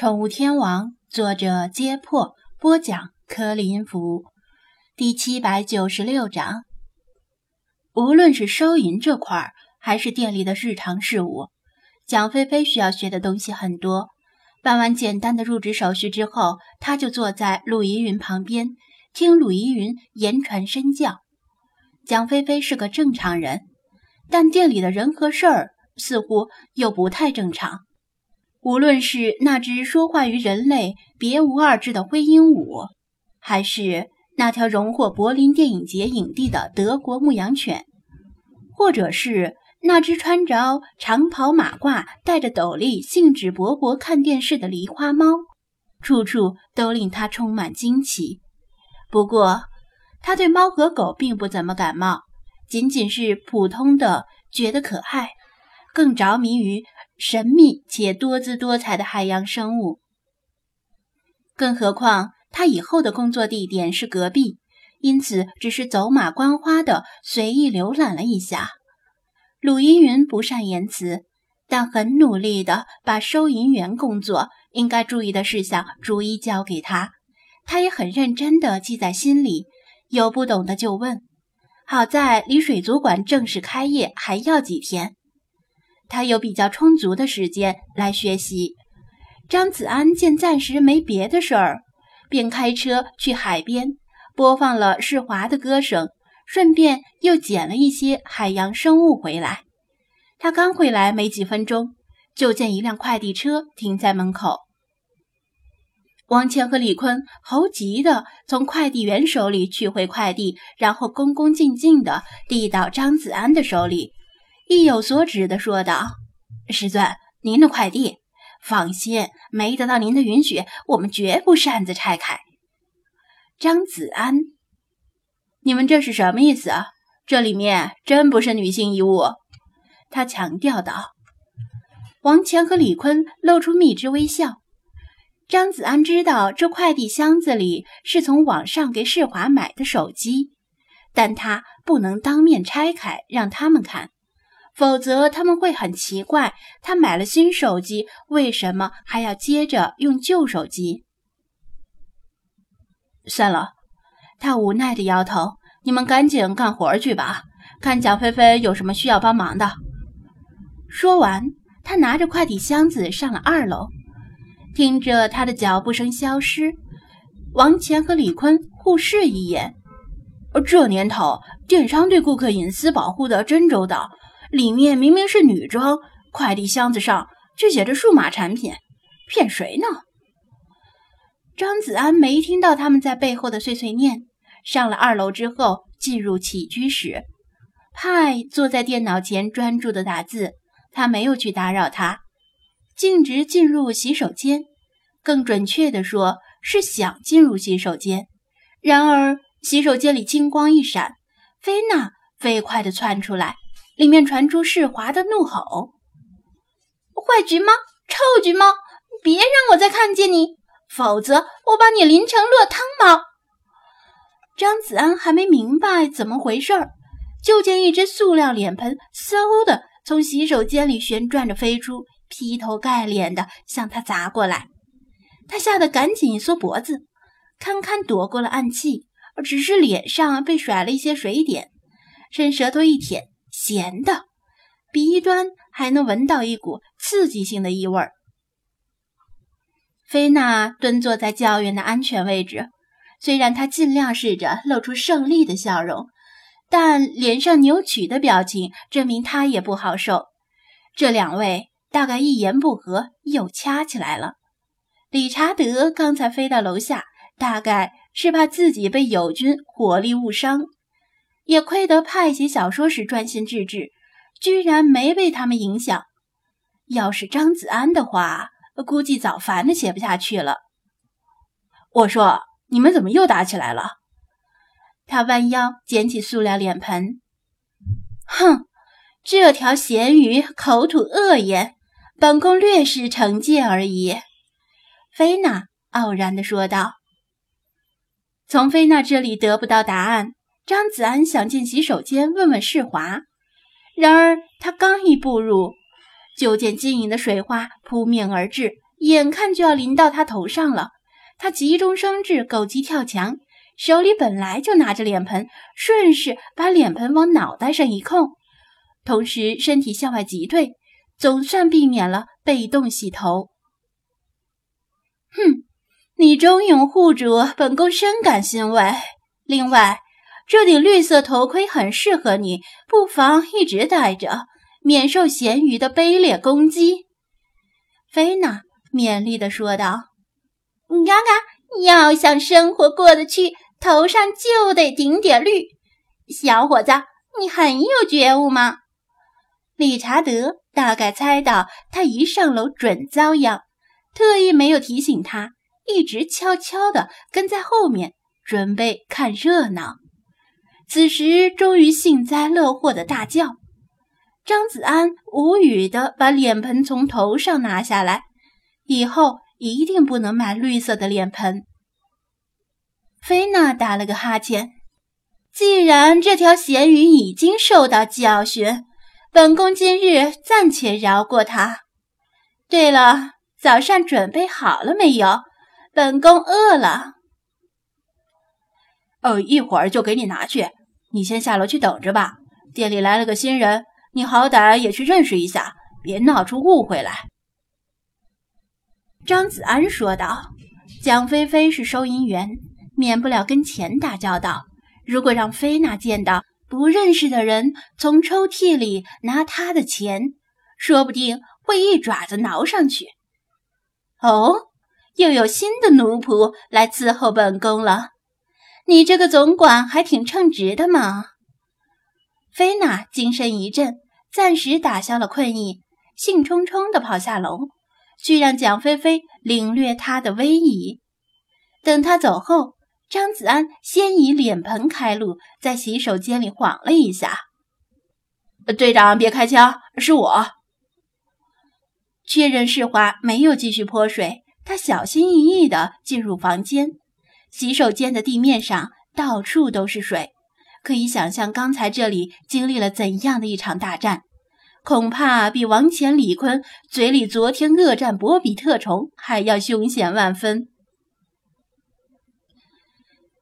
宠物天王，作者：揭破，播讲：柯林福，第七百九十六章。无论是收银这块儿，还是店里的日常事务，蒋菲菲需要学的东西很多。办完简单的入职手续之后，她就坐在陆怡云旁边，听陆怡云言传身教。蒋菲菲是个正常人，但店里的人和事儿似乎又不太正常。无论是那只说话于人类别无二致的灰鹦鹉，还是那条荣获柏林电影节影帝的德国牧羊犬，或者是那只穿着长袍马褂、戴着斗笠、兴致勃勃看电视的梨花猫，处处都令他充满惊奇。不过，他对猫和狗并不怎么感冒，仅仅是普通的觉得可爱，更着迷于。神秘且多姿多彩的海洋生物，更何况他以后的工作地点是隔壁，因此只是走马观花的随意浏览了一下。鲁依云不善言辞，但很努力的把收银员工作应该注意的事项逐一教给他，他也很认真的记在心里，有不懂的就问。好在离水族馆正式开业还要几天。他有比较充足的时间来学习。张子安见暂时没别的事儿，便开车去海边，播放了世华的歌声，顺便又捡了一些海洋生物回来。他刚回来没几分钟，就见一辆快递车停在门口。王谦和李坤猴急的从快递员手里取回快递，然后恭恭敬敬的递到张子安的手里。意有所指的说道：“师尊，您的快递，放心，没得到您的允许，我们绝不擅自拆开。”张子安，你们这是什么意思？这里面真不是女性衣物？他强调道。王强和李坤露出蜜汁微笑。张子安知道这快递箱子里是从网上给世华买的手机，但他不能当面拆开让他们看。否则他们会很奇怪，他买了新手机，为什么还要接着用旧手机？算了，他无奈的摇头。你们赶紧干活去吧，看蒋菲菲有什么需要帮忙的。说完，他拿着快递箱子上了二楼，听着他的脚步声消失。王乾和李坤互视一眼，这年头，电商对顾客隐私保护的真周到。里面明明是女装，快递箱子上却写着数码产品，骗谁呢？张子安没听到他们在背后的碎碎念。上了二楼之后，进入起居室，派坐在电脑前专注的打字，他没有去打扰他，径直进入洗手间。更准确的说，是想进入洗手间。然而，洗手间里金光一闪，菲娜飞快地窜出来。里面传出世华的怒吼：“坏橘猫，臭橘猫，别让我再看见你，否则我把你淋成落汤猫！”张子安还没明白怎么回事儿，就见一只塑料脸盆嗖的从洗手间里旋转着飞出，劈头盖脸的向他砸过来。他吓得赶紧缩脖子，堪堪躲过了暗器，只是脸上被甩了一些水点，伸舌头一舔。咸的，鼻端还能闻到一股刺激性的异味儿。菲娜蹲坐在教员的安全位置，虽然她尽量试着露出胜利的笑容，但脸上扭曲的表情证明她也不好受。这两位大概一言不合又掐起来了。理查德刚才飞到楼下，大概是怕自己被友军火力误伤。也亏得派写小说时专心致志，居然没被他们影响。要是张子安的话，估计早烦的写不下去了。我说：“你们怎么又打起来了？”他弯腰捡起塑料脸盆，哼，这条咸鱼口吐恶言，本宫略施惩戒而已。”菲娜傲然地说道。从菲娜这里得不到答案。张子安想进洗手间问问世华，然而他刚一步入，就见晶莹的水花扑面而至，眼看就要淋到他头上了，他急中生智，狗急跳墙，手里本来就拿着脸盆，顺势把脸盆往脑袋上一扣，同时身体向外急退，总算避免了被动洗头。哼，你忠勇护主，本宫深感欣慰。另外，这顶绿色头盔很适合你，不妨一直戴着，免受咸鱼的卑劣攻击。”菲娜勉励地说道。“你看看，要想生活过得去，头上就得顶点绿。小伙子，你很有觉悟吗？”理查德大概猜到他一上楼准遭殃。特意没有提醒他，一直悄悄地跟在后面，准备看热闹。此时终于幸灾乐祸的大叫。张子安无语地把脸盆从头上拿下来，以后一定不能买绿色的脸盆。菲娜打了个哈欠，既然这条咸鱼已经受到教训，本宫今日暂且饶过他。对了。早膳准备好了没有？本宫饿了。哦，一会儿就给你拿去。你先下楼去等着吧。店里来了个新人，你好歹也去认识一下，别闹出误会来。”张子安说道。蒋菲菲是收银员，免不了跟钱打交道。如果让菲娜见到不认识的人从抽屉里拿她的钱，说不定会一爪子挠上去。哦，又有新的奴仆来伺候本宫了。你这个总管还挺称职的嘛。菲娜精神一振，暂时打消了困意，兴冲冲地跑下楼，去让蒋菲菲领略她的威仪。等她走后，张子安先以脸盆开路，在洗手间里晃了一下。队长，别开枪，是我。确认世华没有继续泼水，他小心翼翼地进入房间。洗手间的地面上到处都是水，可以想象刚才这里经历了怎样的一场大战，恐怕比王乾李坤嘴里昨天恶战博比特虫还要凶险万分。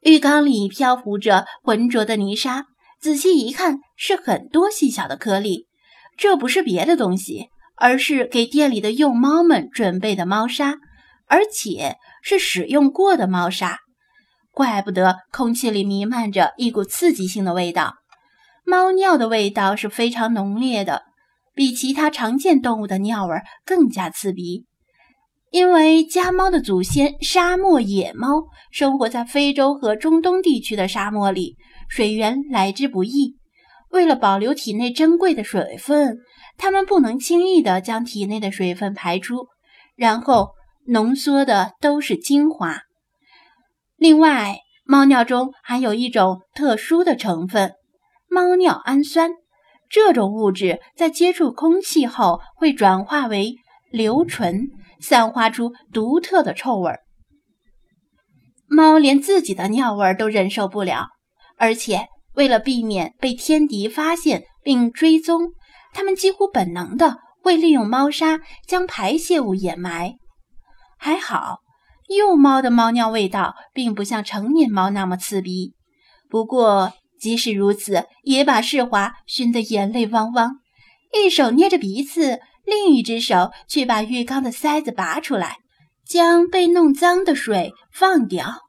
浴缸里漂浮着浑浊的泥沙，仔细一看，是很多细小的颗粒，这不是别的东西。而是给店里的幼猫们准备的猫砂，而且是使用过的猫砂，怪不得空气里弥漫着一股刺激性的味道。猫尿的味道是非常浓烈的，比其他常见动物的尿味更加刺鼻。因为家猫的祖先沙漠野猫生活在非洲和中东地区的沙漠里，水源来之不易，为了保留体内珍贵的水分。它们不能轻易地将体内的水分排出，然后浓缩的都是精华。另外，猫尿中含有一种特殊的成分——猫尿氨酸。这种物质在接触空气后会转化为硫醇，散发出独特的臭味。猫连自己的尿味都忍受不了，而且为了避免被天敌发现并追踪。它们几乎本能的会利用猫砂将排泄物掩埋。还好，幼猫的猫尿味道并不像成年猫那么刺鼻。不过，即使如此，也把世华熏得眼泪汪汪，一手捏着鼻子，另一只手却把浴缸的塞子拔出来，将被弄脏的水放掉。